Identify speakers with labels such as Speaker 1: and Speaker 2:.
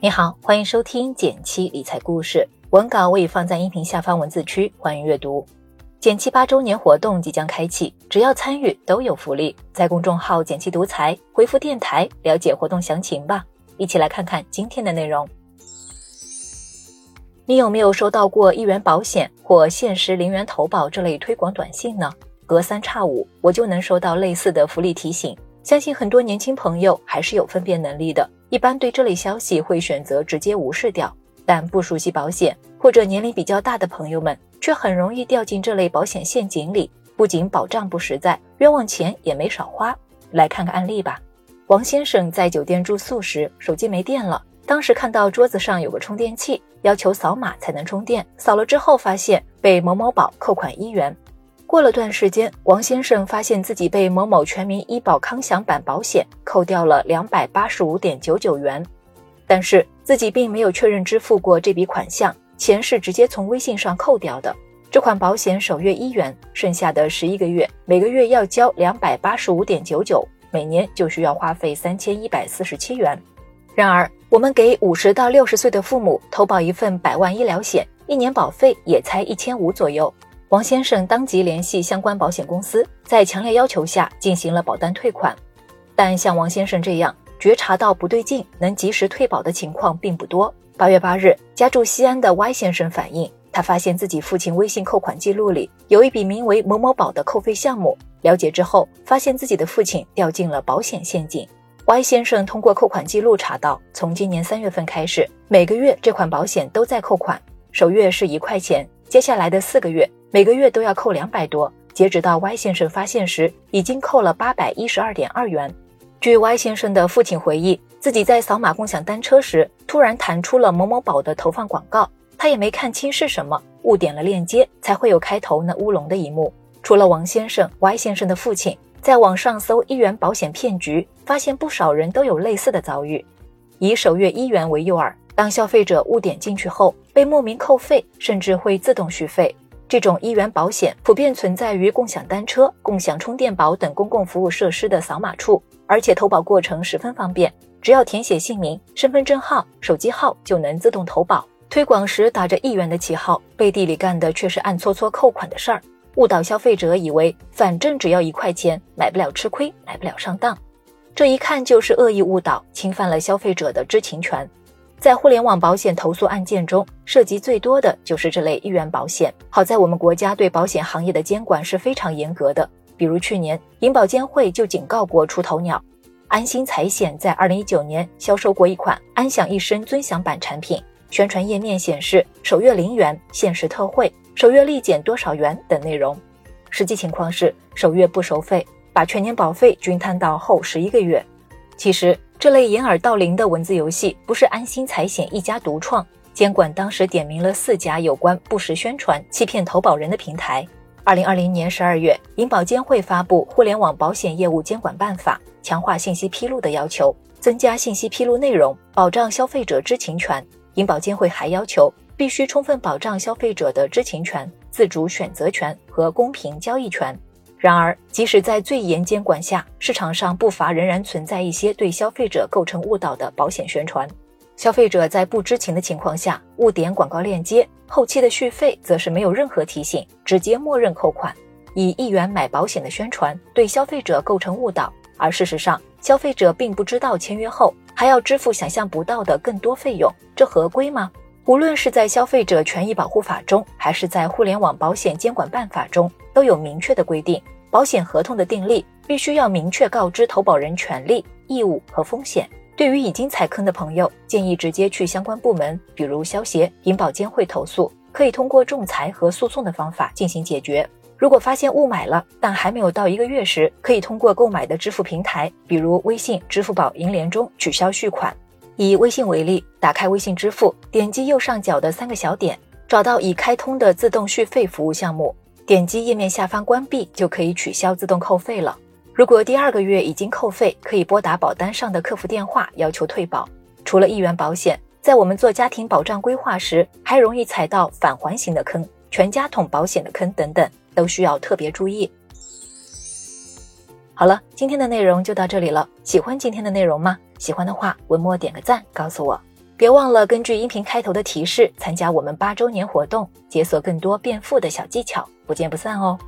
Speaker 1: 你好，欢迎收听减七理财故事，文稿我已放在音频下方文字区，欢迎阅读。减七八周年活动即将开启，只要参与都有福利。在公众号“减七独裁回复“电台”了解活动详情吧。一起来看看今天的内容。你有没有收到过一元保险或限时零元投保这类推广短信呢？隔三差五，我就能收到类似的福利提醒。相信很多年轻朋友还是有分辨能力的，一般对这类消息会选择直接无视掉。但不熟悉保险或者年龄比较大的朋友们，却很容易掉进这类保险陷阱里，不仅保障不实在，冤枉钱也没少花。来看个案例吧。王先生在酒店住宿时，手机没电了，当时看到桌子上有个充电器，要求扫码才能充电，扫了之后发现被某某宝扣款一元。过了段时间，王先生发现自己被某某全民医保康享版保险扣掉了两百八十五点九九元，但是自己并没有确认支付过这笔款项，钱是直接从微信上扣掉的。这款保险首月一元，剩下的十一个月，每个月要交两百八十五点九九，每年就需要花费三千一百四十七元。然而，我们给五十到六十岁的父母投保一份百万医疗险，一年保费也才一千五左右。王先生当即联系相关保险公司，在强烈要求下进行了保单退款。但像王先生这样觉察到不对劲、能及时退保的情况并不多。八月八日，家住西安的 Y 先生反映，他发现自己父亲微信扣款记录里有一笔名为“某某宝”的扣费项目。了解之后，发现自己的父亲掉进了保险陷阱。Y 先生通过扣款记录查到，从今年三月份开始，每个月这款保险都在扣款，首月是一块钱，接下来的四个月。每个月都要扣两百多，截止到 Y 先生发现时，已经扣了八百一十二点二元。据 Y 先生的父亲回忆，自己在扫码共享单车时，突然弹出了某某宝的投放广告，他也没看清是什么，误点了链接，才会有开头那乌龙的一幕。除了王先生，Y 先生的父亲在网上搜一元保险骗局，发现不少人都有类似的遭遇，以首月一元为诱饵，当消费者误点进去后，被莫名扣费，甚至会自动续费。这种一元保险普遍存在于共享单车、共享充电宝等公共服务设施的扫码处，而且投保过程十分方便，只要填写姓名、身份证号、手机号就能自动投保。推广时打着一元的旗号，背地里干的却是暗搓搓扣款的事儿，误导消费者以为反正只要一块钱，买不了吃亏，买不了上当。这一看就是恶意误导，侵犯了消费者的知情权。在互联网保险投诉案件中，涉及最多的就是这类一元保险。好在我们国家对保险行业的监管是非常严格的，比如去年银保监会就警告过出头鸟。安心财险在二零一九年销售过一款安享一生尊享版产品，宣传页面显示首月零元，限时特惠，首月立减多少元等内容，实际情况是首月不收费，把全年保费均摊到后十一个月。其实。这类掩耳盗铃的文字游戏不是安心财险一家独创，监管当时点名了四家有关不实宣传、欺骗投保人的平台。二零二零年十二月，银保监会发布《互联网保险业务监管办法》，强化信息披露的要求，增加信息披露内容，保障消费者知情权。银保监会还要求，必须充分保障消费者的知情权、自主选择权和公平交易权。然而，即使在最严监管下，市场上不乏仍然存在一些对消费者构成误导的保险宣传。消费者在不知情的情况下误点广告链接，后期的续费则是没有任何提醒，直接默认扣款。以一元买保险的宣传对消费者构成误导，而事实上，消费者并不知道签约后还要支付想象不到的更多费用，这合规吗？无论是在《消费者权益保护法》中，还是在《互联网保险监管办法》中，都有明确的规定。保险合同的订立必须要明确告知投保人权利、义务和风险。对于已经踩坑的朋友，建议直接去相关部门，比如消协、银保监会投诉，可以通过仲裁和诉讼的方法进行解决。如果发现误买了，但还没有到一个月时，可以通过购买的支付平台，比如微信、支付宝、银联中取消续款。以微信为例，打开微信支付，点击右上角的三个小点，找到已开通的自动续费服务项目，点击页面下方关闭，就可以取消自动扣费了。如果第二个月已经扣费，可以拨打保单上的客服电话要求退保。除了一元保险，在我们做家庭保障规划时，还容易踩到返还型的坑、全家桶保险的坑等等，都需要特别注意。好了，今天的内容就到这里了。喜欢今天的内容吗？喜欢的话，文末点个赞，告诉我。别忘了根据音频开头的提示参加我们八周年活动，解锁更多变富的小技巧，不见不散哦。